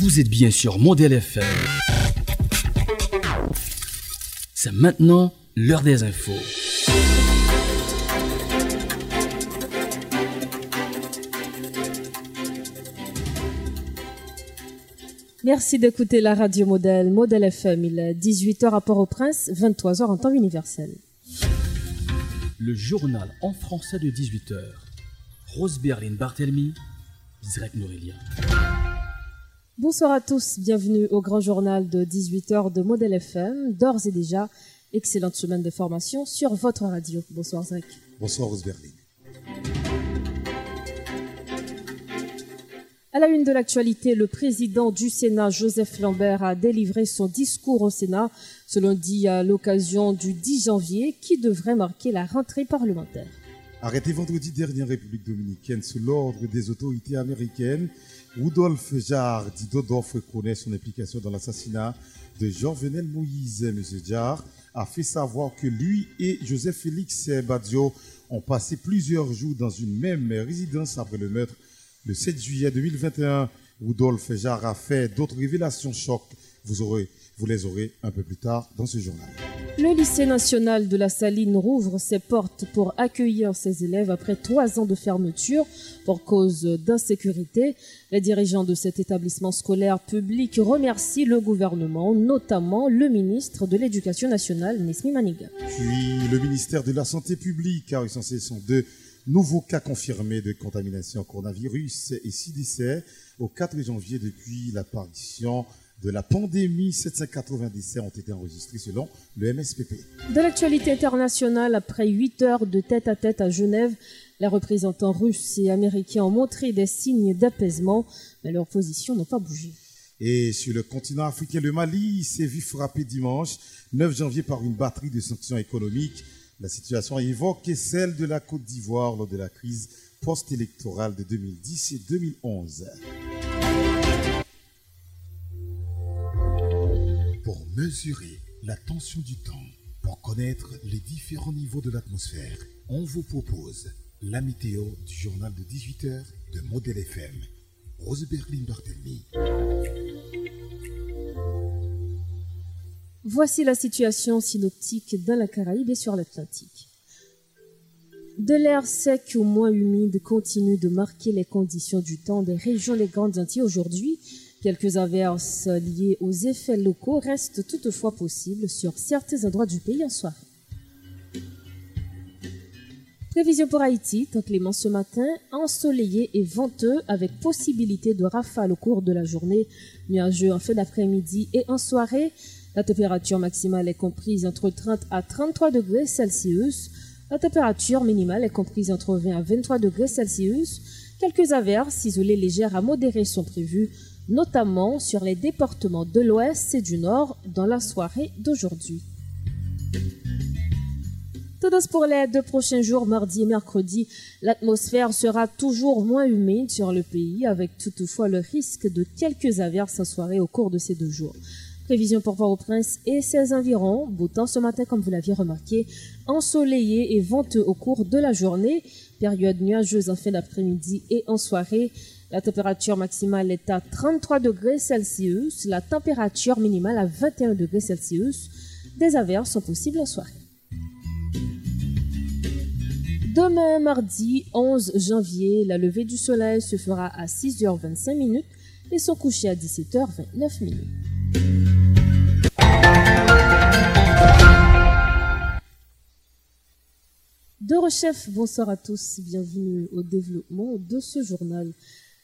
Vous êtes bien sur Modèle FM. C'est maintenant l'heure des infos. Merci d'écouter la radio modèle, modèle FM. Il est 18h à Port-au-Prince, 23h en temps universel. Le journal en français de 18h. Rose Berlin Barthelmy, Zrek Nourélien. Bonsoir à tous, bienvenue au grand journal de 18h de Modèle FM. D'ores et déjà, excellente semaine de formation sur votre radio. Bonsoir Zrek. Bonsoir Rose Berlin. À la une de l'actualité, le président du Sénat, Joseph Lambert, a délivré son discours au Sénat, selon dit à l'occasion du 10 janvier, qui devrait marquer la rentrée parlementaire. Arrêté vendredi dernier en République dominicaine sous l'ordre des autorités américaines, Rudolf Jarre dit Dodorf reconnaît son implication dans l'assassinat de Jean-Venel Moïse. M. Jarre a fait savoir que lui et Joseph Félix Badio ont passé plusieurs jours dans une même résidence après le meurtre le 7 juillet 2021, Rudolf Jarre a fait d'autres révélations choc. Vous, aurez, vous les aurez un peu plus tard dans ce journal. Le lycée national de la Saline rouvre ses portes pour accueillir ses élèves après trois ans de fermeture pour cause d'insécurité. Les dirigeants de cet établissement scolaire public remercient le gouvernement, notamment le ministre de l'Éducation nationale, Nesmi Maniga. Puis le ministère de la Santé publique a recensé son deux Nouveau cas confirmé de contamination au coronavirus et 6 décès au 4 janvier depuis l'apparition de la pandémie. 790 décès ont été enregistrés selon le MSPP. De l'actualité internationale, après 8 heures de tête-à-tête -à, Genève, les représentants russes et américains ont montré des signes d'apaisement, mais leurs positions n'ont pas bougé. Et sur le continent africain, le Mali s'est vu frapper dimanche 9 janvier par une batterie de sanctions économiques la situation évoque celle de la Côte d'Ivoire lors de la crise post-électorale de 2010 et 2011. Pour mesurer la tension du temps, pour connaître les différents niveaux de l'atmosphère, on vous propose la météo du journal de 18h de Modèle FM. Rose Berlin Barthelmy. Voici la situation synoptique dans la Caraïbe et sur l'Atlantique. De l'air sec au moins humide continue de marquer les conditions du temps des régions des Grandes Antilles aujourd'hui. Quelques averses liées aux effets locaux restent toutefois possibles sur certains endroits du pays en soirée. Prévision pour Haïti, temps clément ce matin, ensoleillé et venteux avec possibilité de rafales au cours de la journée, nuageux en fin d'après-midi et en soirée, la température maximale est comprise entre 30 à 33 degrés Celsius. La température minimale est comprise entre 20 à 23 degrés Celsius. Quelques averses isolées légères à modérées sont prévues, notamment sur les départements de l'ouest et du nord dans la soirée d'aujourd'hui. Tendance pour les deux prochains jours, mardi et mercredi, l'atmosphère sera toujours moins humide sur le pays, avec toutefois le risque de quelques averses en soirée au cours de ces deux jours. Prévision pour Port-au-Prince et ses environs. Beau temps ce matin, comme vous l'aviez remarqué. Ensoleillé et venteux au cours de la journée. Période nuageuse en fin d'après-midi et en soirée. La température maximale est à 33 degrés Celsius. La température minimale à 21 degrés Celsius. Des averses sont possibles en soirée. Demain, mardi 11 janvier, la levée du soleil se fera à 6h25 minutes et son coucher à 17h29 minutes. De rechef, bonsoir à tous, bienvenue au développement de ce journal.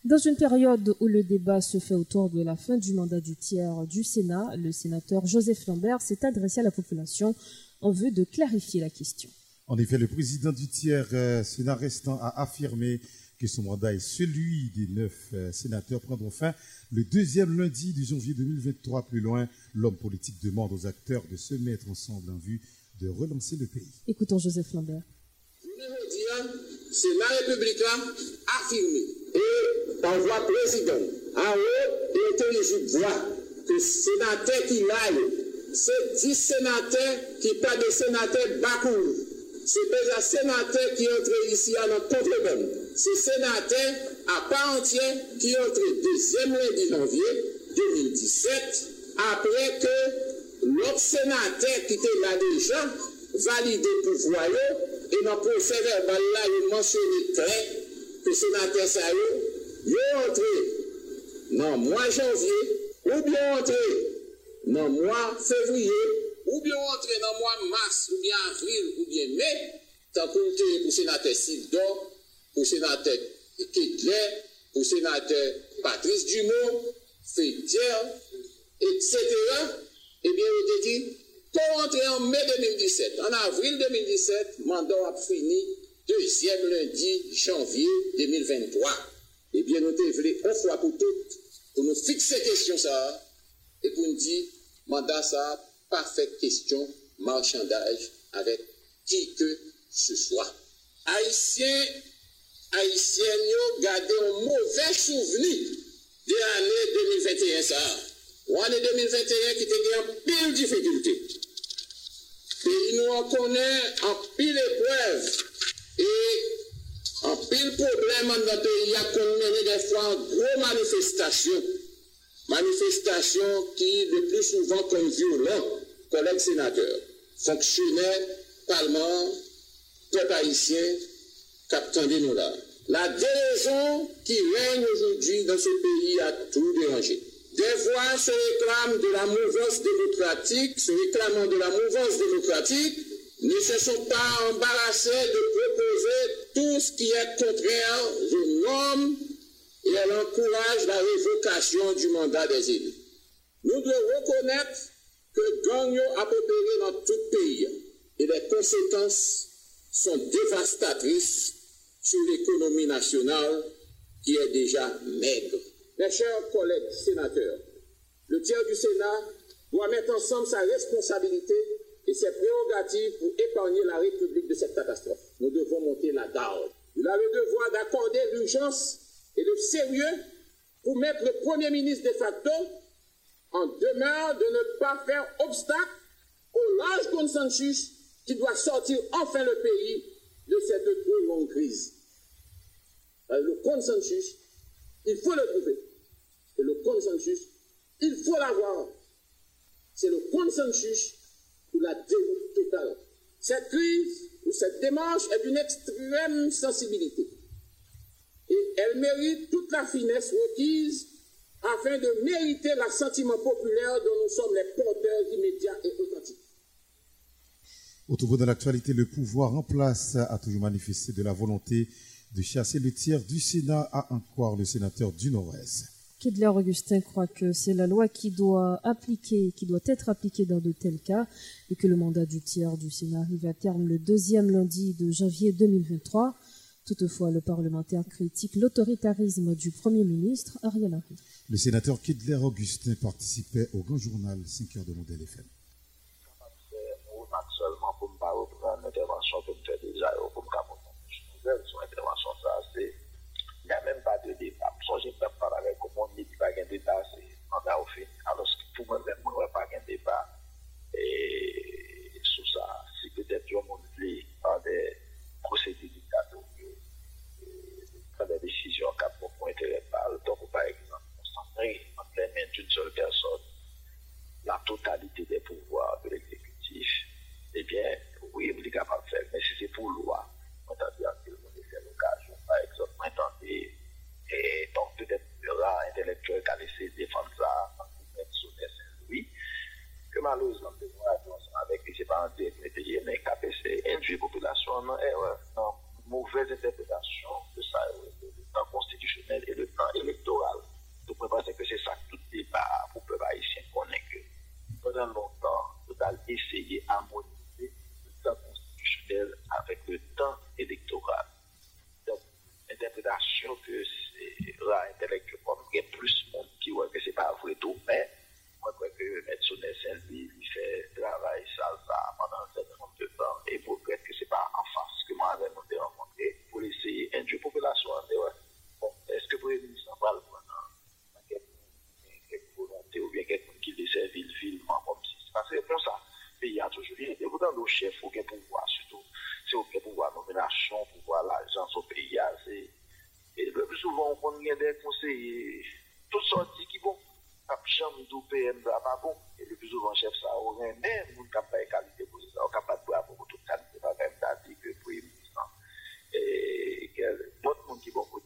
Dans une période où le débat se fait autour de la fin du mandat du tiers du Sénat, le sénateur Joseph Lambert s'est adressé à la population en vue de clarifier la question. En effet, le président du tiers euh, Sénat restant a affirmé que son mandat est celui des neuf euh, sénateurs prendront fin le deuxième lundi de janvier 2023. Plus loin, l'homme politique demande aux acteurs de se mettre ensemble en vue de relancer le pays. Écoutons Joseph Lambert. La République affirmé et par voie président en haut et intelligible voix que sénateur qui l'aille, c'est 10 sénateurs qui parlent de sénateurs Bakou. C'est déjà sénateur qui entre ici à notre contrebande. C'est sénateur à part entière qui entre deuxième lundi janvier 2017, après que l'autre sénateur qui était là déjà valide pou vwayo, e nan pou fè verbal la yon monsoni tre, pou senatè sa yo, yon entre nan mwa janvye, ou bien entre nan mwa fevriye, ou bien entre nan mwa mars, ou bien avril, ou bien me, tan konte pou senatè Sildo, pou senatè Kedler, pou senatè Patrice Dumont, Fé Dier, et cetera, e bien ou te di, pour entrer en mai 2017, en avril 2017, mandat a fini deuxième lundi janvier 2023. Eh bien, nous devons une fois pour toutes, pour nous fixer question ça, et pour nous dire, mandat ça, parfaite question, marchandage avec qui que ce soit. Haïtiens, nous gardons un mauvais souvenir de l'année 2021 ça. Ou année 2021 qui était en pile difficulté. Et nous en connaît en pile épreuve et en pile problème dans notre pays, il y a mené des fois en gros manifestations. Manifestations qui le plus souvent comme violents, collègues sénateurs, fonctionnaires, parlements, peuple haïtien, capitaine de nous là. La déraison qui règne aujourd'hui dans ce pays a tout dérangé. Des voix se réclament de la mouvance démocratique, se réclamant de la mouvance démocratique, ne se sont pas embarrassés de proposer tout ce qui est contraire aux normes et elle encourage la révocation du mandat des élus. Nous devons reconnaître que Gagnon a opéré dans tout pays et les conséquences sont dévastatrices sur l'économie nationale qui est déjà maigre. Mes chers collègues sénateurs, le tiers du Sénat doit mettre ensemble sa responsabilité et ses prérogatives pour épargner la République de cette catastrophe. Nous devons monter la garde. Il a le devoir d'accorder l'urgence et le sérieux pour mettre le Premier ministre de facto en demeure de ne pas faire obstacle au large consensus qui doit sortir enfin le pays de cette trop longue crise. Le consensus, il faut le trouver. Et le consensus, il faut l'avoir. C'est le consensus pour la déroute totale. Cette crise ou cette démarche est d'une extrême sensibilité. Et elle mérite toute la finesse requise afin de mériter l'assentiment populaire dont nous sommes les porteurs immédiats et authentiques. Autour de l'actualité, le pouvoir en place a toujours manifesté de la volonté de chasser le tiers du Sénat à encore le sénateur du Nord-Est. Kidler Augustin croit que c'est la loi qui doit appliquer, qui doit être appliquée dans de tels cas et que le mandat du tiers du Sénat arrive à terme le deuxième lundi de janvier 2023. Toutefois, le parlementaire critique l'autoritarisme du Premier ministre Ariel Henry. Le sénateur Kidler Augustin participait au grand journal 5 heures de Modèle FM. seulement pour me reprendre l'intervention que je fais déjà pour me son intervention, ça, c'est, il n'y a même pas de débat. Je ne peux pas parler avec e di bagen de tas e manda ou fe. Alos ki pou mwen lèm chef, il faut qu'il pouvoir, surtout. C'est qu'il pouvoir nomination, pouvoir l'argent au pays. Et le plus souvent, on a des conseillers, toutes sortes qui vont j'aime tout PM là pas bon. Et le plus souvent, chef, ça aurait même une capacité qualité pour ça, capable de avoir toute qualité, pas même dit que pour ministre. Et que d'autres monde qui vont côté lui, qui a des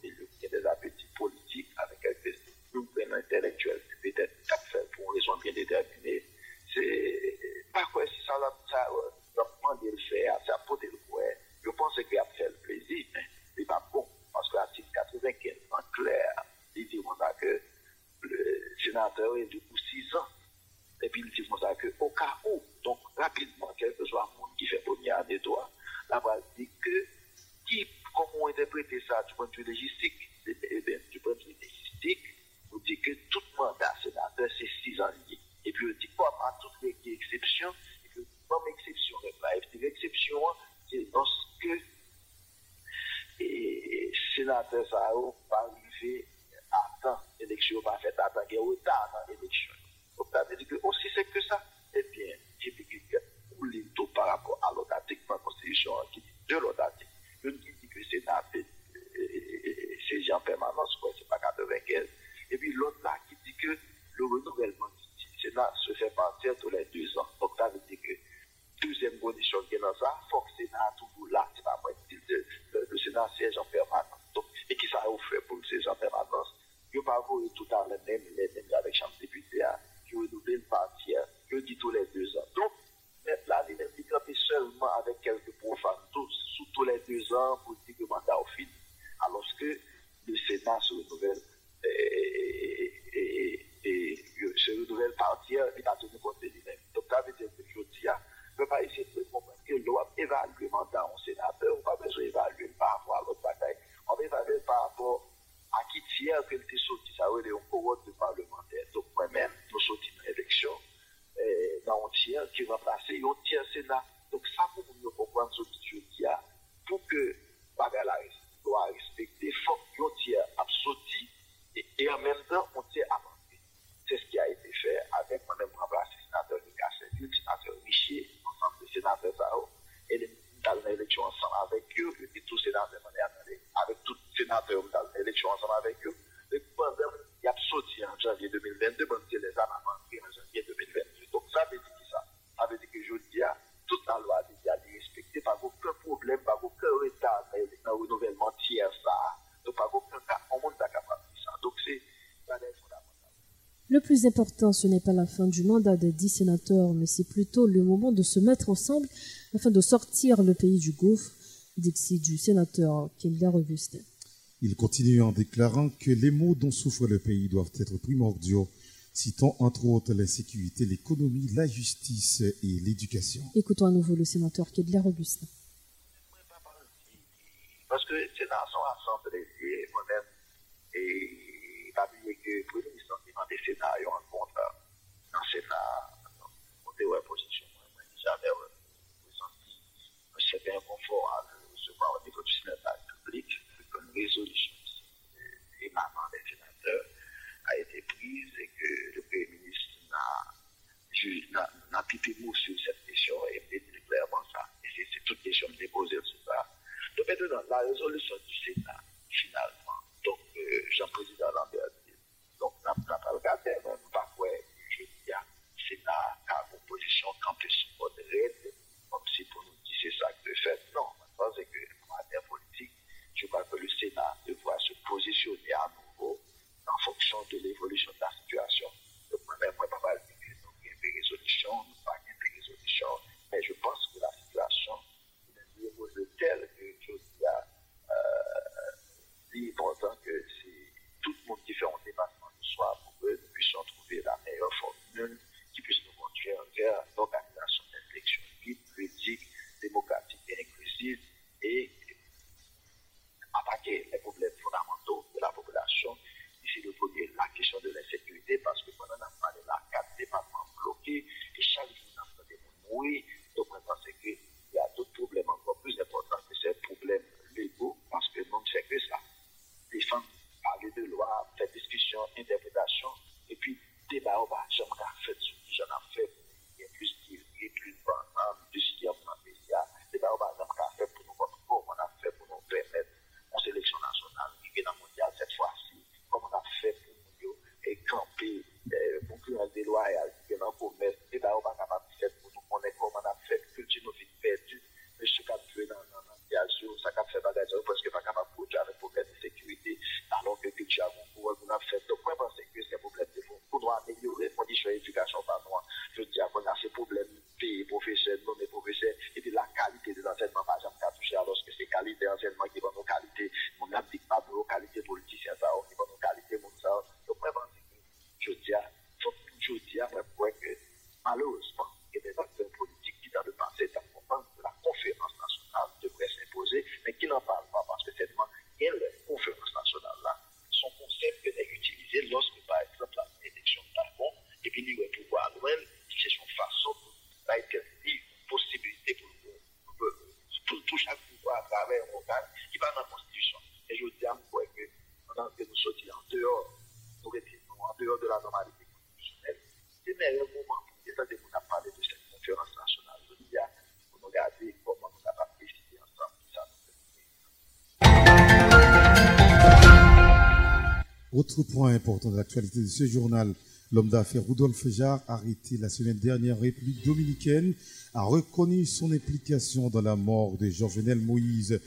plus important, ce n'est pas la fin du mandat des dix sénateurs, mais c'est plutôt le moment de se mettre ensemble afin de sortir le pays du gouffre, dit du sénateur Kilda Augustin. Il continue en déclarant que les maux dont souffre le pays doivent être primordiaux, citant entre autres la sécurité, l'économie, la justice et l'éducation. Écoutons à nouveau le sénateur Kedler Augustin. Parce que c'est dans son assemblée, moi-même, et pas oublier que des scénarios en compte dans le Sénat, on était en position, j'avais ressenti un certain confort à recevoir au niveau du Sénat public, une résolution émanant des sénateurs a été prise et que le Premier ministre n'a pipé mot sur cette question et dit clairement ça. Et c'est toute question de déposer sur ça. Donc maintenant, la résolution du Sénat, finalement, donc euh, Jean-Président Lambert donc n'a pas regardé, quoi, je dis, Sénat a une position campus modérée, comme si pour nous dire c'est ça que de fait. Non, maintenant c'est que en matière politique, je crois que le Sénat devra se positionner à nouveau en fonction de l'évolution de la situation. Donc, moi-même, moi, pas dire que nous avons des résolutions, nous pas des résolutions, mais je pense que la situation est telle que je dis, euh, c'est important que c'est tout le monde qui fait déloyale point important de l'actualité de ce journal, l'homme d'affaires Rudolf Jarre, arrêté la semaine dernière en République dominicaine, a reconnu son implication dans la mort de Jovenel Moïse.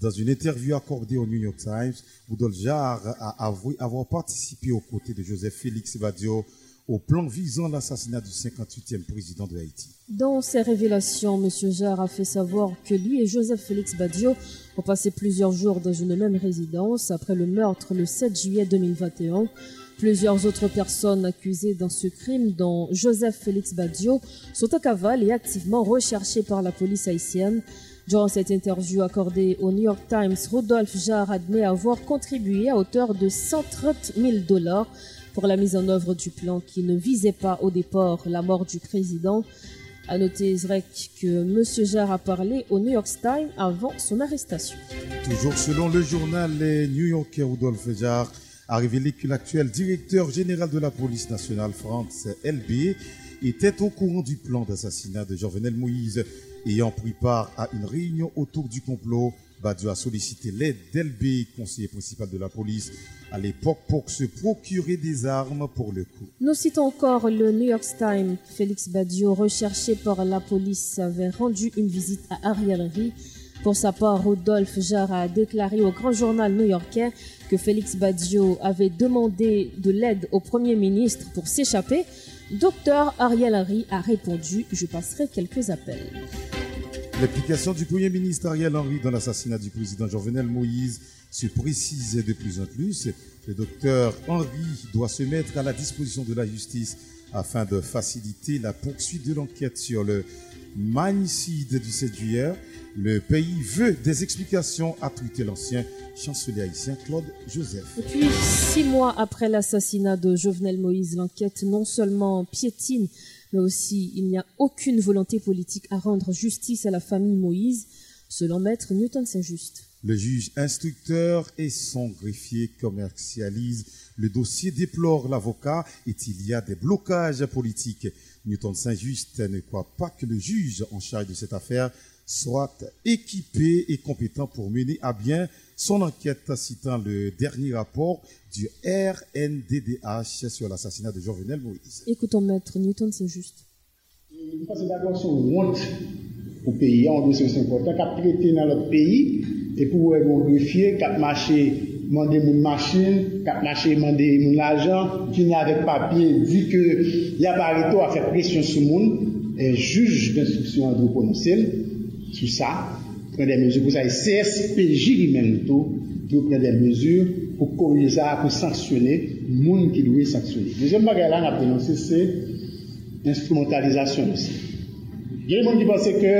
Dans une interview accordée au New York Times, Rudolf Jarre a avoué avoir participé aux côtés de Joseph Félix Badio au plan visant l'assassinat du 58e président de Haïti. Dans ses révélations, M. Jarre a fait savoir que lui et Joseph Félix Badio ont passé plusieurs jours dans une même résidence après le meurtre le 7 juillet 2021. Plusieurs autres personnes accusées dans ce crime, dont Joseph Félix Badio, sont en cavale et activement recherchées par la police haïtienne. Durant cette interview accordée au New York Times, Rudolf Jarre admet avoir contribué à hauteur de 130 000 dollars pour la mise en œuvre du plan qui ne visait pas au départ la mort du président. À noter, Zrek, que M. Jarre a parlé au New York Times avant son arrestation. Toujours selon le journal Les New Yorkais, Rudolf Jarre a révélé que l'actuel directeur général de la police nationale, Franz LB, était au courant du plan d'assassinat de Jovenel Moïse. Ayant pris part à une réunion autour du complot, Badio a sollicité l'aide d'LB, conseiller principal de la police, à l'époque pour se procurer des armes pour le coup. Nous citons encore le New York Times. Félix Badio, recherché par la police, avait rendu une visite à Ariel Henry. Pour sa part, Rodolphe Jarre a déclaré au grand journal new-yorkais que Félix Badio avait demandé de l'aide au Premier ministre pour s'échapper. Docteur Ariel Henry a répondu Je passerai quelques appels. L'implication du Premier ministre Ariel Henry dans l'assassinat du président Jovenel Moïse se précisait de plus en plus. Le docteur Henry doit se mettre à la disposition de la justice afin de faciliter la poursuite de l'enquête sur le magnicide du 7 juillet. Le pays veut des explications, a tweeté l'ancien chancelier haïtien Claude Joseph. Et puis, six mois après l'assassinat de Jovenel Moïse, l'enquête non seulement piétine, mais aussi il n'y a aucune volonté politique à rendre justice à la famille Moïse, selon maître Newton Saint-Just. Le juge instructeur et son greffier commercialisent le dossier, déplore l'avocat et il y a des blocages politiques. Newton Saint-Just ne croit pas que le juge en charge de cette affaire soit équipé et compétent pour mener à bien son enquête, citant le dernier rapport du RNDDH sur l'assassinat de Jovenel Moïse. Écoutons maître Newton, c'est juste. Je pense d'abord sur honte au pays, un dossier important, qui a traité dans notre pays, et pour un greffier qui a marché, demander mon machine, a marché, demander mon l'argent, qui n'a avec papier, dit que il y a à faire pression sur le monde, et juge d'instruction a dû sou sa, pren de mezur pou sa, e CSPJ li men loutou, pou pren de mezur pou korye sa, pou sanksyonè, moun ki lou e sanksyonè. Dezem bagay lan ap denonse se, instrumentalizasyon osi. Gen moun ki pense ke,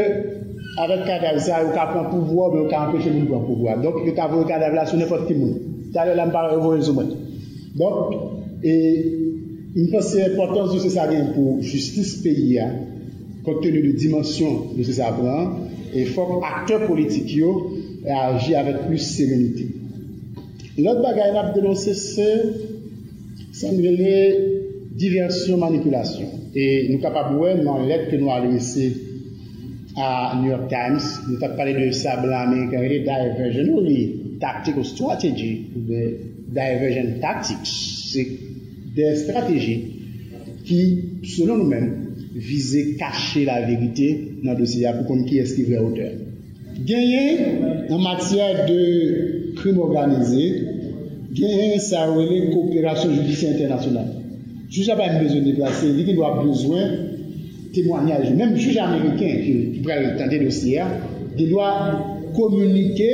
avèk kadav sa, ou ka pran pouvoi, ou ka anpeche moun pran pouvoi. Donk, yo ka vou kadav la sou nepot ki moun. Talè la mpare revo yon sou mwen. Donk, e, mpase importans ou se sa gen pou justice peyi ya, kontenu de dimensyon de se sa pran, E fòk akteur politik yo e aji avèk plus semenite. Lòt bagay nap denonse se san rele diversyon manipulasyon. E nou kapap wè nan let ke nou alwese a New York Times, nou tap pale de sabla Amerikan, rele diversion ou li tactical strategy ou de diversion tactics. Se de strategi ki, selon nou men, visait cacher la vérité dans le dossier pour qu'on qui est ce qui est vrai auteur. Gagner en matière de crime organisé, gagner ça relève coopération judiciaire internationale. Le juge n'a pas besoin de déplacer, il doit besoin de témoignage. Même juge américain qui, pourrait tenter le dossier, il doit communiquer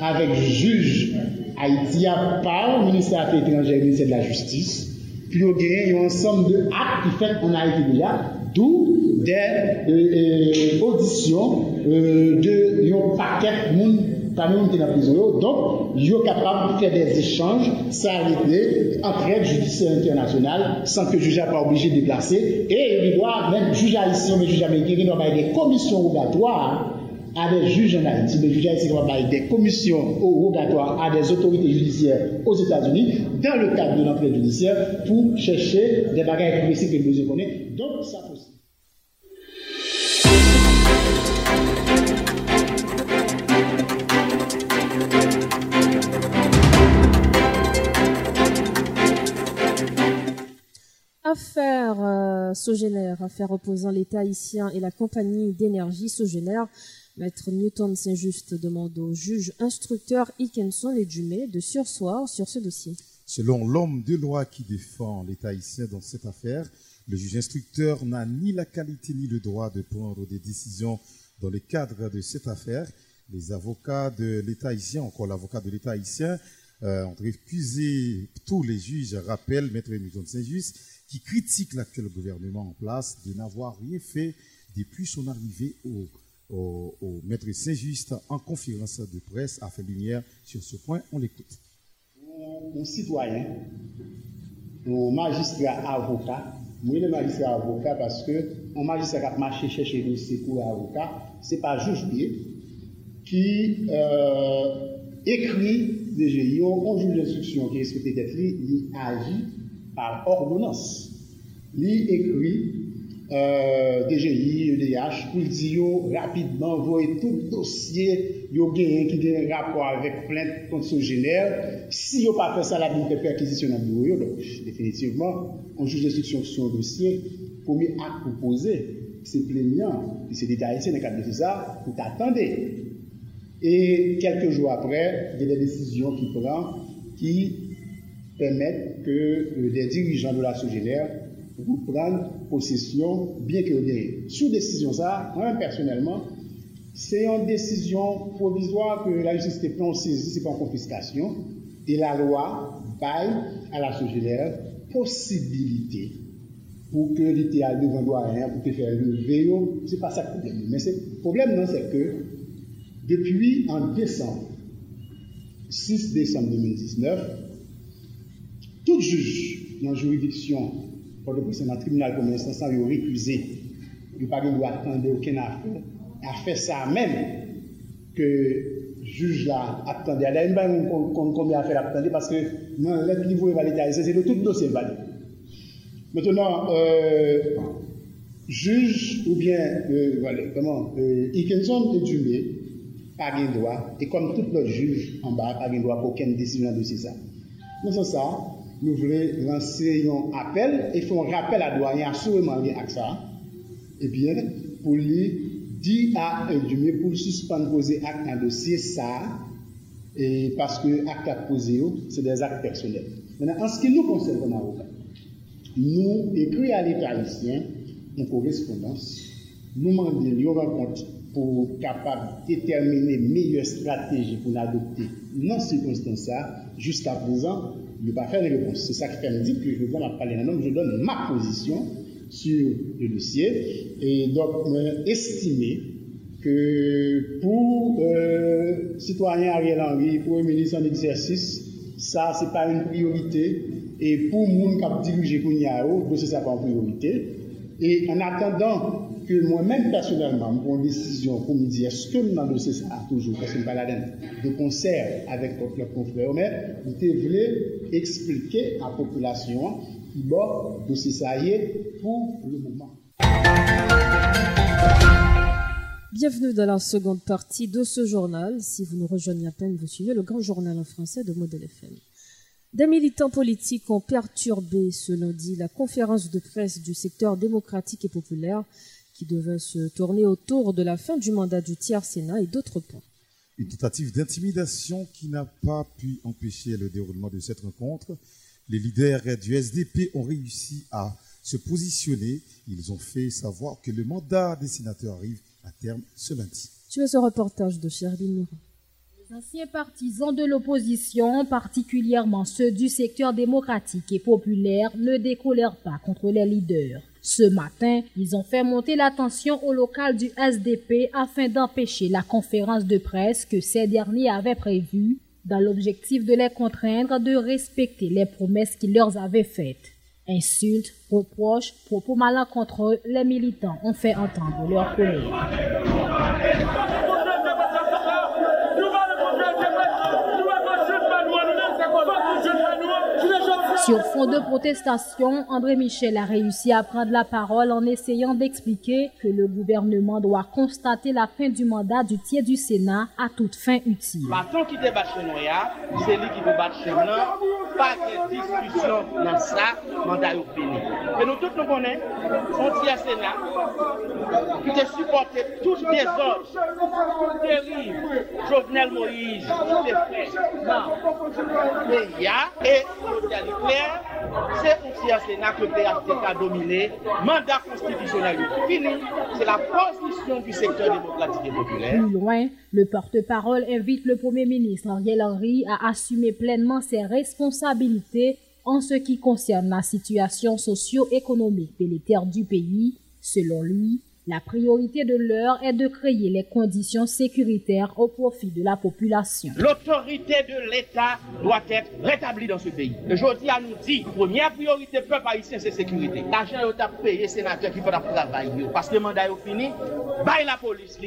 avec juge haïtien par le ministère des Affaires étrangères et le ministère de la Justice. Puis il y a un ensemble d'actes qui fait en Haïti déjà, Dou de euh, euh, audisyon euh, de yon paket moun kanon ki la prizon yo. Donk, yo kapab fè des échanges, sa arrêté, entraide judiciaire international, san ke juja pa obligé de glase, e li doa, men juja isi, men juja men kiri, nou ba yon komisyon rogatoire, à des juges en Haïti, des juges haïtiens des commissions rogatoires à des autorités judiciaires aux États-Unis dans le cadre de l'enquête judiciaire pour chercher des bagages précis que nous connaissons. Donc, ça possible. Affaire euh, affaire opposant l'État haïtien et la compagnie d'énergie Sogénère. Maître Newton Saint-Just demande au juge instructeur Ikenson et Dumé de sursoir sur ce dossier. Selon l'homme de loi qui défend l'État haïtien dans cette affaire, le juge instructeur n'a ni la qualité ni le droit de prendre des décisions dans le cadre de cette affaire. Les avocats de l'État haïtien, encore l'avocat de l'État haïtien, euh, ont récusé tous les juges, rappellent Maître Newton Saint-Just, qui critique l'actuel gouvernement en place de n'avoir rien fait depuis son arrivée au, au, Maître Saint-Just en conférence de presse a fait lumière sur ce point. On l'écoute. Mon citoyen, mon magistrat avocat, moi le magistrat avocat parce que un magistrat qui a marché chercher des secours avocat, ce n'est pas juge qui euh, écrit déjà, il y a un juge d'instruction qui est respecté d'être il agit par ordonnance. Il écrit euh, DGI, EDH, pour dire rapidement, voyez tout dossier, yo qui a un rapport avec plainte contre ce génère. Si yo pas fait ça, la perquisition dans le bureau, donc définitivement, on juge d'instruction sur un dossier, premier acte proposé, c'est plaignant, et c'est détaillé dans le cadre de ça, vous t'attendez. Et quelques jours après, il y a des décisions qui prend qui permettent que les dirigeants de Sogénère prennent possession, bien que des sous décision ça, moi personnellement, c'est une décision provisoire que la justice prend saisie, c'est pas en confiscation, et la loi baille à la Sogénère possibilité pour que l'État devant doyen, pour te faire lever, c'est pas ça le problème. Mais le problème, c'est que depuis en décembre, 6 décembre 2019, tout juge dans la juridiction pour le précédent tribunal comme instance a récusé, il n'a pas le droit d'attendre aucun affaire, a fait ça même que le juge là attendait. N'y a pas combien d'affaires attendait parce que le niveau évalué, c'est le tout dossier évalué. Maintenant, euh, juge ou bien, euh, voilà, comment, euh, Ikenson et Dumé, pas de droit, et comme tout l'autre juge en bas, pas de droit pour aucune décision dans dossier ça. Dans ça, nous voulons lancer un appel et faire un rappel à doyen assurément lié à ça. Et bien, pour lui dire à mieux pour suspendre poser acte un dossier ça, et parce que acte à poser, c'est des actes personnels. Maintenant, en ce qui nous concerne nous écrivons à l'État haïtien une correspondance, nous demandons une rencontre pour capable déterminer meilleure stratégie pour l'adopter dans ces circonstances-là, jusqu'à présent, ne pas faire de réponse. C'est ça qui fait me dire que je dois parler un je donne ma position sur le dossier. Et donc, estimer que pour euh, citoyen Ariel Henry, pour le ministre en exercice, ça, c'est pas une priorité. Et pour moun qui dirige Kounyao, c'est ça pas une priorité. Et en attendant que moi-même personnellement, je prends décision pour me dire est-ce que dans le dossier ça toujours, parce que je pas de concert avec notre confrère, mais je voulais expliquer à la population qui bon, dossier ça pour le moment. Bienvenue dans la seconde partie de ce journal. Si vous nous rejoignez à peine, vous suivez le grand journal en français de Modèle FM. Des militants politiques ont perturbé ce lundi la conférence de presse du secteur démocratique et populaire qui devait se tourner autour de la fin du mandat du tiers Sénat et d'autres points. Une tentative d'intimidation qui n'a pas pu empêcher le déroulement de cette rencontre. Les leaders du SDP ont réussi à se positionner. Ils ont fait savoir que le mandat des sénateurs arrive à terme ce lundi. Tu as ce reportage de Charline les anciens partisans de l'opposition, particulièrement ceux du secteur démocratique et populaire, ne décolèrent pas contre les leaders. Ce matin, ils ont fait monter la tension au local du SDP afin d'empêcher la conférence de presse que ces derniers avaient prévue dans l'objectif de les contraindre de respecter les promesses qu'ils leur avaient faites. Insultes, reproches, propos malencontreux, les militants ont fait entendre leur colère. Sur fond de protestation, André Michel a réussi à prendre la parole en essayant d'expliquer que le gouvernement doit constater la fin du mandat du tiers du Sénat à toute fin utile. Maintenant qui débat chez nous, c'est lui qui veut battre chez nous, pas de discussion dans ça, mandat est fini. Et nous tous nous connaissons, on tiers Sénat, qui a supporté tous les ordres terribles, Jovenel Moïse, tous les frères, non, il y a, et c'est aussi un Sénat que PHTK a dominé. Mandat constitutionnel fini. C'est la position du secteur démocratique et populaire. Plus loin, le porte-parole invite le Premier ministre Ariel Henry à assumer pleinement ses responsabilités en ce qui concerne la situation socio-économique délétère du pays. Selon lui, la priorité de l'heure est de créer les conditions sécuritaires au profit de la population. L'autorité de l'État doit être rétablie dans ce pays. Aujourd'hui, à nous dit, première priorité peuple haïtien, c'est sécurité. L'argent est à payer sénateur qui fait le travail. Parce que le mandat est fini, baille la police,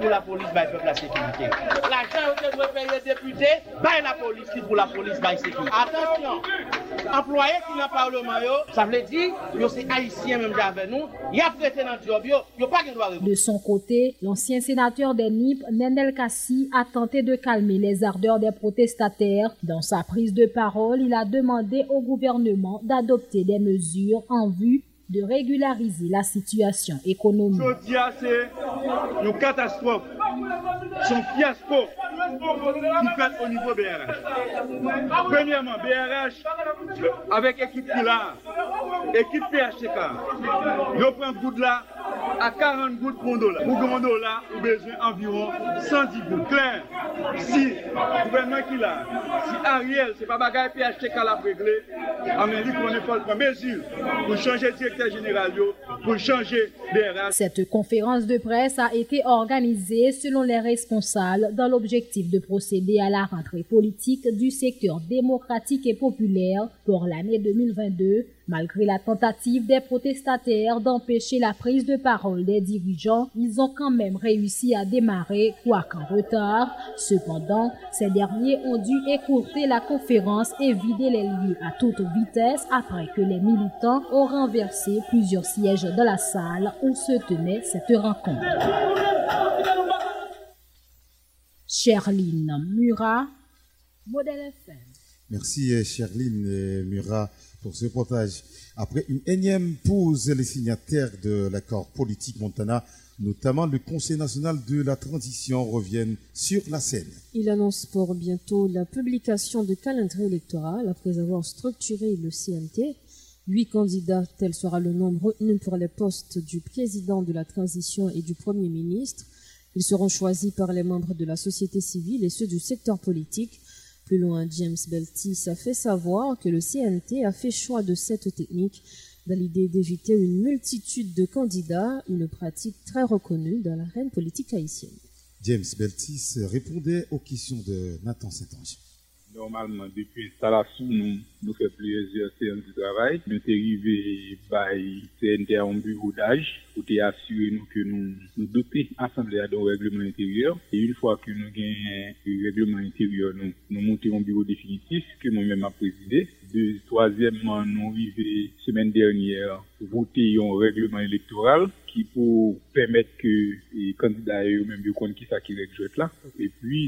pour la police, baille peuple la sécurité. L'argent est payer député, baille la police, pour la police, baille sécurité. Attention, employés qui n'ont pas le maillot, ça veut dire, c'est haïtien même avec nous, il y a prêté dans le job, de son côté, l'ancien sénateur des NIP, Nenel Kassi, a tenté de calmer les ardeurs des protestataires. Dans sa prise de parole, il a demandé au gouvernement d'adopter des mesures en vue de régulariser la situation économique. C'est une catastrophe, c'est un fiasco qui fait au niveau BRH. Premièrement, BRH, avec l'équipe qui là, équipe PHTK, je prends goutte là à 40 gouttes pour dollar. Pour un dollar, vous avez besoin environ 110 gouttes. Claire, si le gouvernement qui là, si Ariel, c'est pas bagaille PHTK l'a réglé, Amérique, on est pas mesure pour changer de Cette conférence de presse a été organisée selon les responsables dans l'objectif de procéder à la rentrée politique du secteur démocratique et populaire pour l'année 2022 Malgré la tentative des protestataires d'empêcher la prise de parole des dirigeants, ils ont quand même réussi à démarrer, quoiqu'en retard. Cependant, ces derniers ont dû écourter la conférence et vider les lieux à toute vitesse après que les militants ont renversé plusieurs sièges de la salle où se tenait cette rencontre. Cherline Murat, FM. Merci Cherline Murat pour ce reportage. Après une énième pause, les signataires de l'accord politique Montana, notamment le Conseil national de la transition, reviennent sur la scène. Il annonce pour bientôt la publication de calendrier électoral après avoir structuré le CNT. Huit candidats, tel sera le nombre retenu pour les postes du président de la transition et du premier ministre. Ils seront choisis par les membres de la société civile et ceux du secteur politique. Plus loin, James Beltis a fait savoir que le CNT a fait choix de cette technique dans l'idée d'éviter une multitude de candidats, une pratique très reconnue dans l'arène politique haïtienne. James Beltis répondait aux questions de Nathan Saint-Ange. Normalman, depi salasou nou, nou fe plezyon seyon di travay. Nou te rive bay CNT an bureau d'aj, ou te asyre nou ke nou dote asemble a don regleman interior. E yon fwa ke nou gen regleman interior nou, nou monte an bureau definitif ke nou men a prezide. De toasyemman nou rive semen dernyer vote yon regleman elektoral. ki pou pèmèt ke kandida yo mèm yo kon ki sa ki rek jwet la. E pwi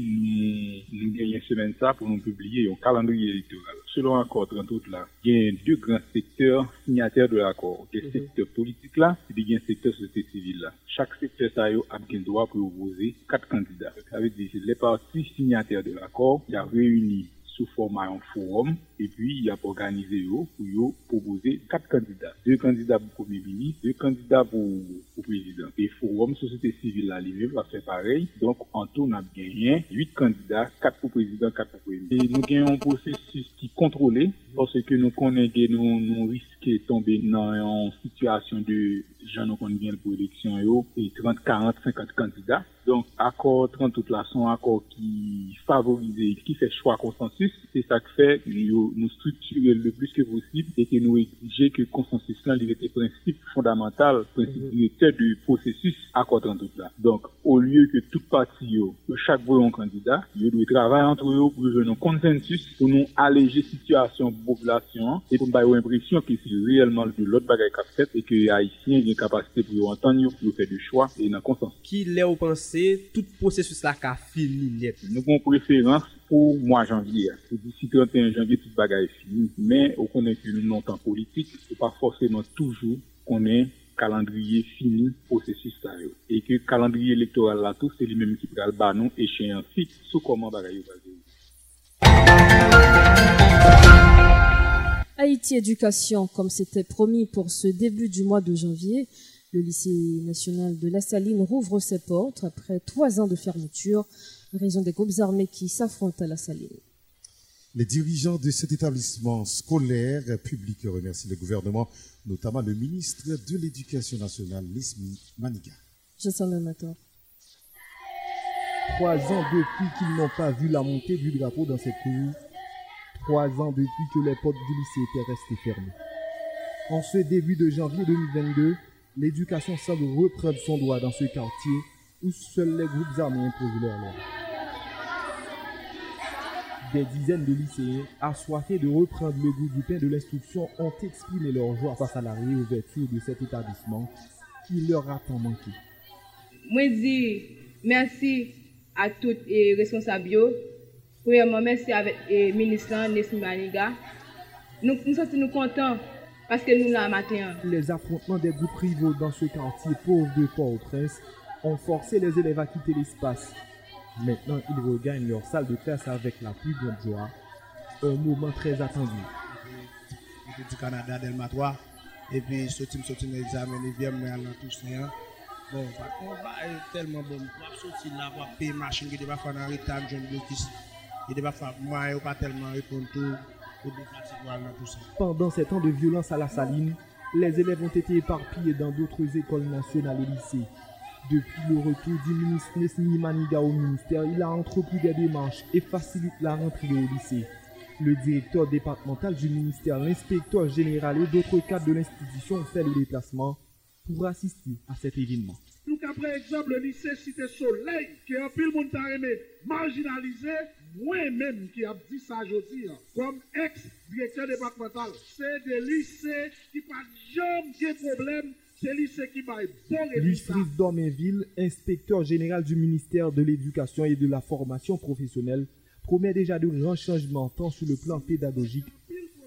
nou genyen semen sa pou nou publiye yon kalandri elektoral. Selon akor 38 la, genyen 2 gran sektèr signatèr de l'akor. Genyen sektèr politik la, genyen sektèr sosè sivil la. Chak sektèr sa yo ap gen doa pou yo voze 4 kandida. Avè di, le parti signatèr de l'akor ya reuni sou forma yon forum, epi y ap organize yo pou yo propose kat kandida. De kandida pou premier ministre, de kandida pou, pou prezident. E forum, sosete sivil la libe, va fè parey. Donk, an tou nan genyen, 8 kandida, 4 pou prezident, 4 pou premier ministre. E nou genyen yon prosesus ki kontrole, porsè ke nou konen gen nou, nou riske tombe nan yon situasyon de jan nou konen gen pou eleksyon yo, e 30, 40, 50 kandida. Donk, akor 30 tout la son akor ki favorize, ki fè chwa konsensus, konsensus, c'est ça que fait nous structurer le plus que possible et que nous exiger que consensus là, il était principe fondamental, principe mm mm-hmm. directeur du processus accordant tout là. Donc, au lieu que toute partie, que chaque voyant candidat, il doit travailler entre eux pour jouer un consensus, pour nous alléger la situation de la population et pour nous avoir l'impression que c'est réellement de l'autre bagaille qu'a fait et que les haïtiens ont une capacité pour entendre, pour faire du choix et dans consensus. Qui l'est au pensée, tout processus là qu'a fini net? Nous avons préférence pour mois janvier. D'ici 31 janvier, tout bagage est fini. Mais on connaît que nous non temps politique, c'est pas forcément toujours qu'on ait calendrier fini processus ça et que calendrier électoral là tout c'est lui-même qui prend le bas nous échéance fixe sous comment bagage va Haïti Éducation, comme c'était promis pour ce début du mois de janvier, le lycée national de La Saline rouvre ses portes après trois ans de fermeture en raison des groupes armés qui s'affrontent à La Saline. Les dirigeants de cet établissement scolaire public remercient le gouvernement, notamment le ministre de l'Éducation nationale, Nismi Maniga. Je sens le matin. Trois ans depuis qu'ils n'ont pas vu la montée du drapeau dans cette cour. Trois ans depuis que les portes du lycée étaient restées fermées. En ce début de janvier 2022, l'éducation semble reprendre son droit dans ce quartier où seuls les groupes armés imposent leur loi. Des dizaines de lycéens, assoiffés de reprendre le goût du pain de l'instruction, ont exprimé leur joie face à la réouverture de cet établissement qui leur a tant manqué. Moi, dis merci à tous les responsables. Premièrement, merci avec le ministre Nessim Maniga. Nous, nous sommes contents parce que nous l'avons matin. Les affrontements des groupes rivaux dans ce quartier pauvre de Port-au-Prince ont forcé les élèves à quitter l'espace. Maintenant, ils regagnent leur salle de classe avec la plus grande joie. Un moment très attendu. du Canada, Delma 3. Et puis, ce type, ce type d'examen, il vient aller tout ça. Bon, par contre, bah, tellement bon. Je sortir là, pour payer machine qui va faire un retard, John Blocus. Il va faire, moi, pas tellement répondre tout. Pendant ces temps de violence à la saline, les élèves ont été éparpillés dans d'autres écoles nationales et lycées. Depuis le retour du ministre Nesmi Maniga au ministère, il a entrepris des démarches et facilite la rentrée au lycée. Le directeur départemental du ministère, l'inspecteur général et d'autres cadres de l'institution ont fait le déplacement pour assister à cet événement. Nous par exemple le lycée Cité Soleil, qui est un peu le monde marginalisé, moi-même qui a dit ça aujourd'hui, hein, comme ex-directeur départemental, c'est des lycées qui pas jamais de problème, Louis Dormainville, inspecteur général du ministère de l'Éducation et de la Formation professionnelle, promet déjà de grands changements tant sur le plan pédagogique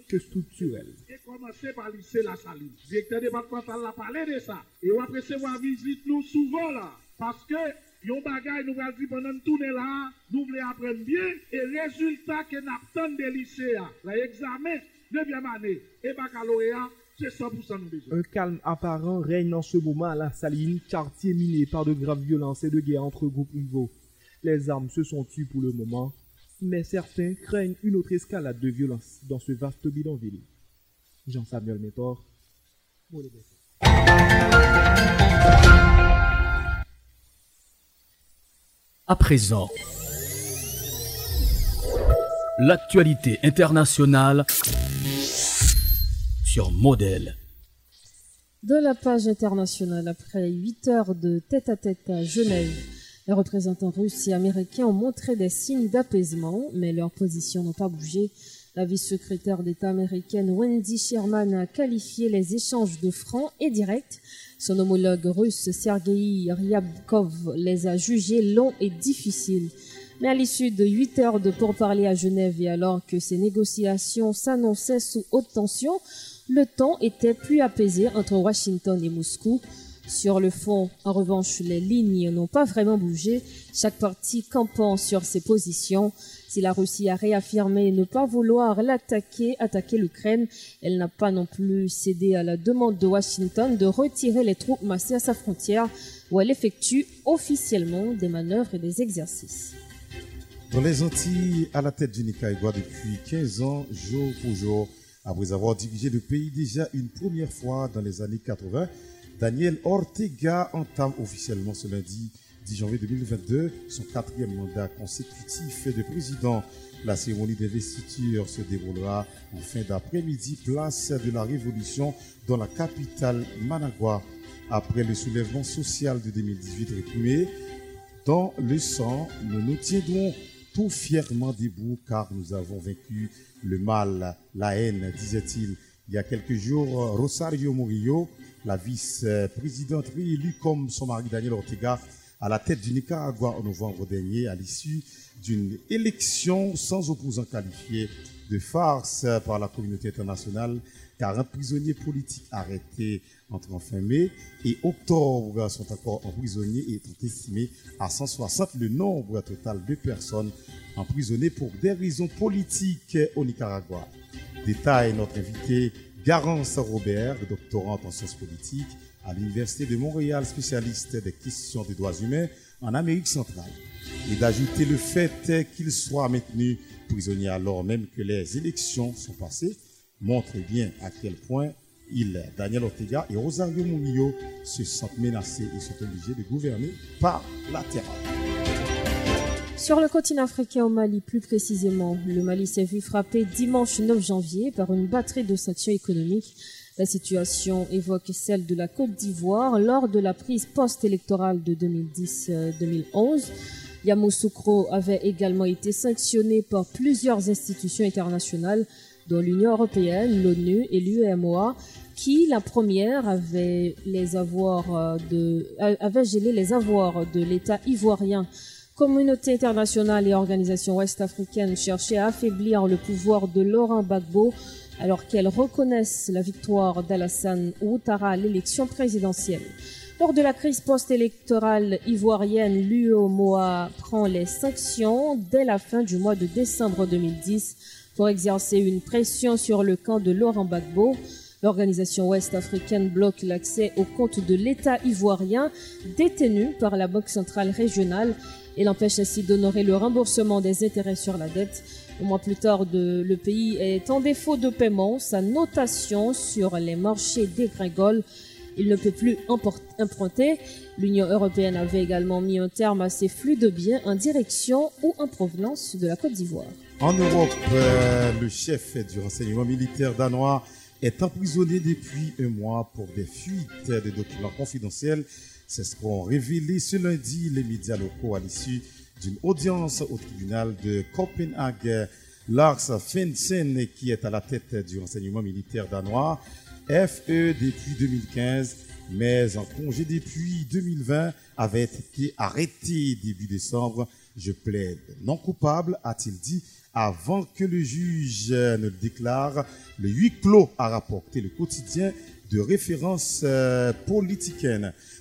que structurel. Et commencer par lycée La Saline. Directeur départemental a parlé de ça. Et on va recevoir visite nous souvent là. Parce que Yon bagay nous va dire pendant tourner là, nous voulons apprendre bien et résultat que nous attendons des lycéens, l'examen 9e année et baccalauréat, c'est 100% nous besoin. Un calme apparent règne en ce moment à la Saline, quartier miné par de graves violences et de guerres entre groupes rivaux. Les armes se sont tues pour le moment, mais certains craignent une autre escalade de violence dans ce vaste bidonville. Jean-Samuel Métor, pour les À présent, l'actualité internationale Modèle. De la page internationale, après 8 heures de tête-à-tête -à, Genève, les représentants russes et américains ont montré des signes d'apaisement, mais leurs positions n'ont pas bougé La vice-secrétaire d'État américaine Wendy Sherman a qualifié les échanges de francs et directs. Son homologue russe Sergei Ryabkov les a jugés longs et difficiles. Mais à l'issue de huit heures de pourparlers à Genève et alors que ces négociations s'annonçaient sous haute tension, le temps était plus apaisé entre Washington et Moscou. Sur le fond, en revanche, les lignes n'ont pas vraiment bougé, chaque partie campant sur ses positions. Si la Russie a réaffirmé ne pas vouloir l'attaquer, attaquer l'Ukraine, elle n'a pas non plus cédé à la demande de Washington de retirer les troupes massées à sa frontière, où elle effectue officiellement des manœuvres et des exercices. Dans les Antilles, à la tête du Nicaragua depuis 15 ans, jour pour jour, après avoir dirigé le pays déjà une première fois dans les années 80, Daniel Ortega entame officiellement ce lundi 10 janvier 2022 son quatrième mandat consécutif de président. La cérémonie d'investiture se déroulera en fin d'après-midi, place de la Révolution dans la capitale Managua. Après le soulèvement social de 2018 réprimé, dans le sang, nous nous tiendrons tout fièrement debout car nous avons vaincu le mal, la haine, disait-il. Il y a quelques jours, Rosario Murillo, la vice-présidente réélue comme son mari Daniel Ortega, à la tête du Nicaragua en novembre dernier, à l'issue d'une élection sans opposant qualifié de farce par la communauté internationale, car un prisonnier politique arrêté entre fin mai et octobre sont encore emprisonnés et est estimé à 160 le nombre total de personnes emprisonnées pour des raisons politiques au Nicaragua. Détail notre invité Garance Robert, doctorante en sciences politiques à l'Université de Montréal, spécialiste des questions des droits humains en Amérique centrale. Et d'ajouter le fait qu'il soit maintenu prisonnier alors même que les élections sont passées montre bien à quel point il, Daniel Ortega et Rosario Murillo se sentent menacés et sont obligés de gouverner par la terreur. Sur le continent africain au Mali, plus précisément, le Mali s'est vu frapper dimanche 9 janvier par une batterie de sanctions économiques. La situation évoque celle de la Côte d'Ivoire lors de la prise post-électorale de 2010-2011. Yamoussoukro avait également été sanctionné par plusieurs institutions internationales, dont l'Union européenne, l'ONU et l'UEMOA, qui, la première, avait, les de, avait gelé les avoirs de l'État ivoirien communauté internationale et organisations ouest-africaines cherchaient à affaiblir le pouvoir de Laurent Gbagbo alors qu'elles reconnaissent la victoire d'Alassane Ouattara à l'élection présidentielle. Lors de la crise post-électorale ivoirienne, l'UOMOA prend les sanctions dès la fin du mois de décembre 2010 pour exercer une pression sur le camp de Laurent Gbagbo. L'organisation ouest-africaine bloque l'accès aux comptes de l'État ivoirien détenu par la Banque centrale régionale et l'empêche ainsi d'honorer le remboursement des intérêts sur la dette. Un mois plus tard, le pays est en défaut de paiement. Sa notation sur les marchés dégringole. Il ne peut plus emprunter. L'Union européenne avait également mis un terme à ces flux de biens en direction ou en provenance de la Côte d'Ivoire. En Europe, euh, le chef du renseignement militaire danois est emprisonné depuis un mois pour des fuites de documents confidentiels c'est ce qu'ont révélé ce lundi les médias locaux à l'issue d'une audience au tribunal de Copenhague. Lars Fensen, qui est à la tête du renseignement militaire danois, FE depuis 2015, mais en congé depuis 2020, avait été arrêté début décembre. Je plaide non coupable, a-t-il dit, avant que le juge ne le déclare. Le huis clos a rapporté le quotidien de référence euh.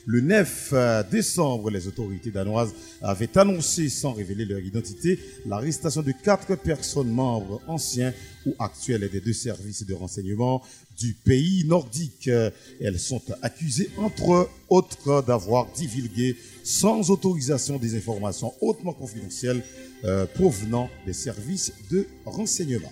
Le 9 euh, décembre, les autorités danoises avaient annoncé, sans révéler leur identité, l'arrestation de quatre personnes membres anciens ou actuels des deux services de renseignement du pays nordique. Elles sont accusées, entre autres, d'avoir divulgué sans autorisation des informations hautement confidentielles euh, provenant des services de renseignement.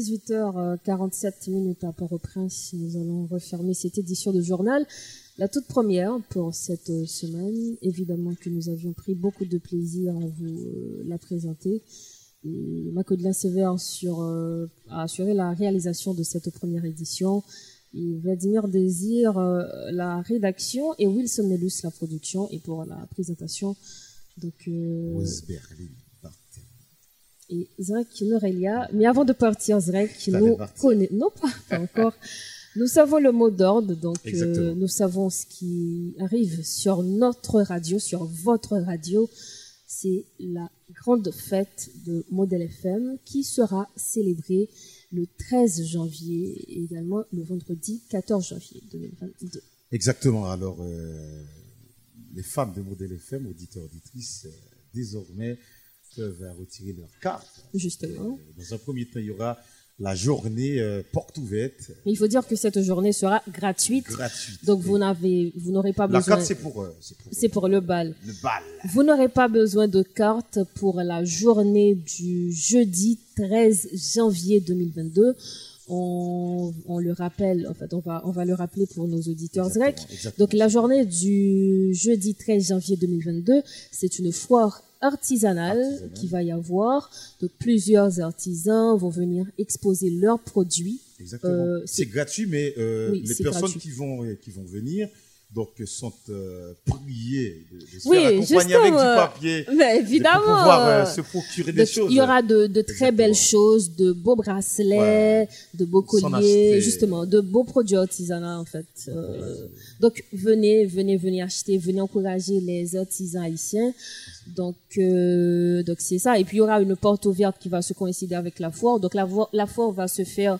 18h47 minutes à Port-au-Prince. Nous allons refermer cette édition de journal. La toute première pour cette semaine. Évidemment que nous avions pris beaucoup de plaisir à vous euh, la présenter. Et Macodelin Sévère euh, a assuré la réalisation de cette première édition. Et Vladimir Désir, la rédaction, et Wilson Nelus, la production, et pour la présentation. Donc, euh. Et Zrek Norelia. Mais avant de partir, Zrek, nous connaissons, non pas, pas encore, nous savons le mot d'ordre, donc euh, nous savons ce qui arrive sur notre radio, sur votre radio. C'est la grande fête de Modèle FM qui sera célébrée le 13 janvier et également le vendredi 14 janvier 2022. Exactement. Alors, euh, les femmes de Modèle FM, auditeurs, auditrices, euh, désormais peuvent retirer leur carte. Justement. Euh, Dans un premier temps, il y aura la journée euh, porte ouverte. Mais il faut dire que cette journée sera gratuite. Gratuite, Donc vous n'avez, vous n'aurez pas La besoin. carte, c'est pour, euh, c'est pour, C'est pour le bal. le bal. Vous n'aurez pas besoin de carte pour la journée du jeudi 13 janvier 2022. On, on le rappelle, en fait, on va, on va le rappeler pour nos auditeurs grecs. exactement. Donc, la journée du jeudi 13 janvier 2022, c'est une foire artisanale qui va y avoir. Donc, plusieurs artisans vont venir exposer leurs produits. Exactement. Euh, c'est gratuit, mais euh, Oui, les personnes gratuit. qui vont, qui vont venir donc, euh, sont euh, priées de, de se Oui, faire accompagner avec du papier. Mais évidemment. Pour pouvoir euh, se procurer des Donc, choses. Il y aura de, de très belles choses, de beaux bracelets, de beaux colliers, justement, de beaux produits artisanaux en fait. Euh, donc venez, venez, venez acheter, venez encourager les artisans haïtiens. Donc, euh, donc c'est ça. Et puis il y aura une porte ouverte qui va se coïncider avec la foire. Donc la, la foire va se faire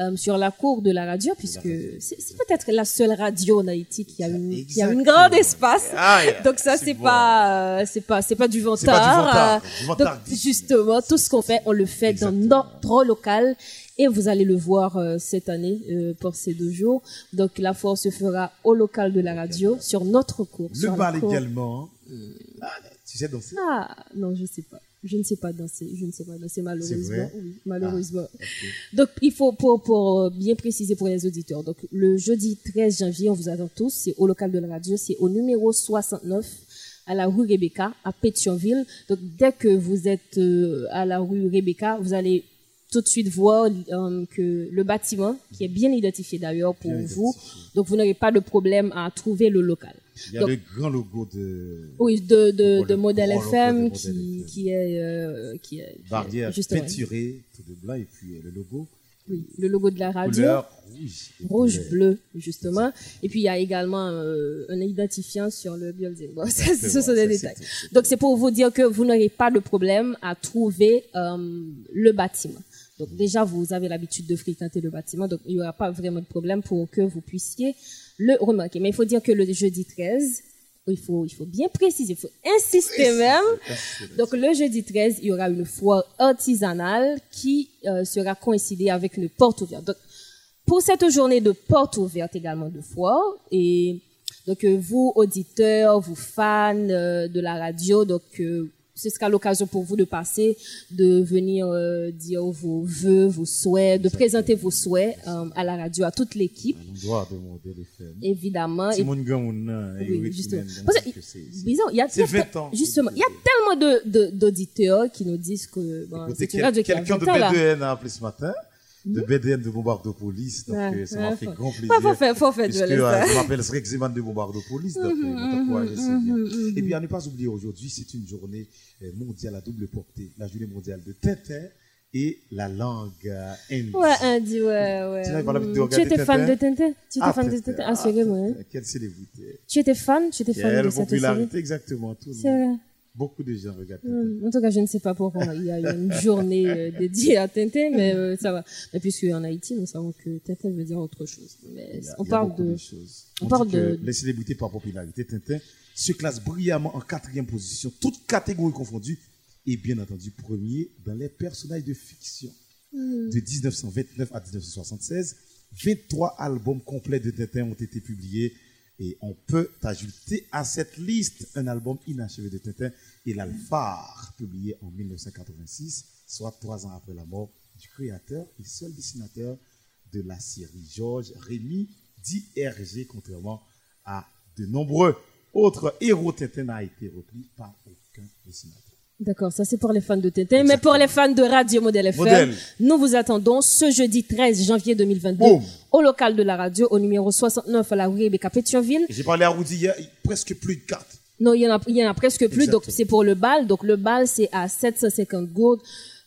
euh, sur la cour de la radio, puisque c'est peut-être la seule radio en Haïti qui a une, qui a une grande espace. Ah, yeah. Donc ça C'est bon. pas, euh, c'est pas, c'est pas du pas vantard, Euh, donc, justement, tout ce qu'on fait, on le fait dans notre local. Et vous allez le voir cette année pour ces deux jours. Donc la foire se fera au local de la radio, sur notre cours. Le bal également. Ah, tu sais danser? Ah, non, je sais pas. Je ne sais pas danser. Je ne sais pas danser, malheureusement. vrai? Oui, malheureusement. Ah. Donc, il faut, pour, pour euh, bien préciser pour les auditeurs, donc le jeudi 13 janvier, on vous attend tous, c'est au local de la radio, c'est au numéro 69 à la rue Rebecca, à Pétionville. Donc, dès que vous êtes euh, à la rue Rebecca, vous allez tout de suite voir euh, que le bâtiment, qui est bien identifié d'ailleurs pour Bien vous, donc vous n'aurez pas de problème à trouver le local. Il y a Donc, le grand logo de oui, de, Modèle FM qui, est, euh, qui est, barrière justement, peinturée, tout de blanc, et puis euh, le logo. oui, le logo de la radio. Couleur rouge. Rouge, bleu. bleu, justement. Et puis, il y a également euh, un identifiant sur le building. Bon, ça, ce sont des détails. Donc, c'est pour vous dire que vous n'aurez pas de problème à trouver euh, le bâtiment. Donc, déjà, vous avez l'habitude de fréquenter le bâtiment, donc il n'y aura pas vraiment de problème pour que vous puissiez le remarquer. Mais il faut dire que le jeudi 13, il faut, il faut bien préciser, il faut insister même. Donc le jeudi 13, il y aura une foire artisanale qui euh, sera coïncidée avec une porte ouverte. Donc pour cette journée de porte ouverte également de foire et donc euh, vous auditeurs, vous fans euh, de la radio, donc euh, ce sera l'occasion pour vous de passer, de venir euh, dire vos vœux, vos souhaits, de présenter vos souhaits euh, à la radio, à toute l'équipe, L'endroit de Modèle FM. évidemment. C'est mon oui, justement. Parce que, bizarre, il y a, c'est il y a 20 ans. Justement, il y a tellement de, de- d'auditeurs qui nous disent que bon, Écoutez, c'est une radio qui a quelqu'un de 20 ans, là. BDN a appelé ce matin, de BDN de Bombardopolis, donc Ouais, euh, ça ouais, m'a fait faut- grand ouais, plaisir. faut faire- faut faire puisque, euh, je m'appelle Srek Zeman de Bombardopolis, donc c'est bien. mhm, Et puis à ne pas oublier, aujourd'hui, c'est une journée euh, mondiale à double portée, la journée mondiale de Tintin et la langue hindi. Ouais, Andy, ouais, ouais. Tu de Tu étais fan de Tintin? Tu étais Ah, fan de Tintin, Tintin? Ah, Assurément. hein. Tintin, Quelle célébrité. Tu étais fan? Tu étais fan Quelle de cette popularité, série exactement. Tout C'est vrai. Beaucoup de gens regardent. Hum, En tout cas, je ne sais pas pourquoi il y a une journée euh, dédiée à Tintin, mais euh, ça va. Mais puisque en Haïti, nous savons que Tintin veut dire autre chose. Mais a- on parle de, choses. on On parle de, les célébrités par popularité, Tintin se classe brillamment en quatrième position, toutes catégories confondues, et bien entendu premier dans les personnages de fiction. Hmm. De 1929 à 1976, 23 albums complets de Tintin ont été publiés et on peut ajouter à cette liste un album inachevé de Tintin et l'Alphare, publié en 1986, soit trois ans après la mort du créateur et seul dessinateur de la série Georges Rémy, dit contrairement à de nombreux autres héros Tintin n'a été repris par aucun dessinateur. D'accord, ça c'est pour les fans de Tintin. Mais pour les fans de Radio Modèle FM, Modèle. nous vous attendons ce jeudi 13 janvier 2022 Boum. au local de la radio, au numéro 69 à la rue Rebecca Pétionville. J'ai parlé à Rudy hier, il- presque plus de cartes. Non, il y en a, il y en a presque plus. Donc, c'est pour le bal. Donc, le bal, c'est à 750 gourdes.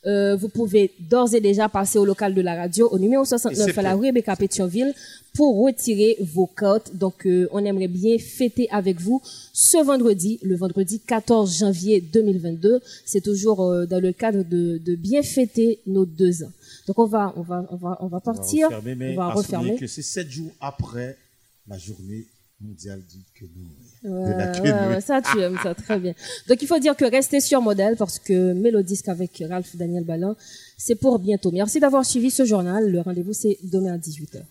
Euh, vous pouvez d'ores et déjà passer au local de la radio au numéro Et 69 c'est à la rue Rebecca Pétionville pour retirer vos cartes. Donc, euh, on aimerait bien fêter avec vous ce vendredi, le vendredi 14 janvier 2022. C'est toujours euh, dans le cadre de, de bien fêter nos deux ans. Donc, on va, on va, on va, on va partir. On va refermer, mais on va refermer. que c'est sept jours après la journée mondiale du quenouille. Ouais, ouais, ça tu aimes ça très bien. Donc il faut dire que restez sur modèle parce que Mélodisque avec Ralph Daniel Ballin, c'est pour bientôt. Merci d'avoir suivi ce journal. Le rendez-vous c'est demain à 18h.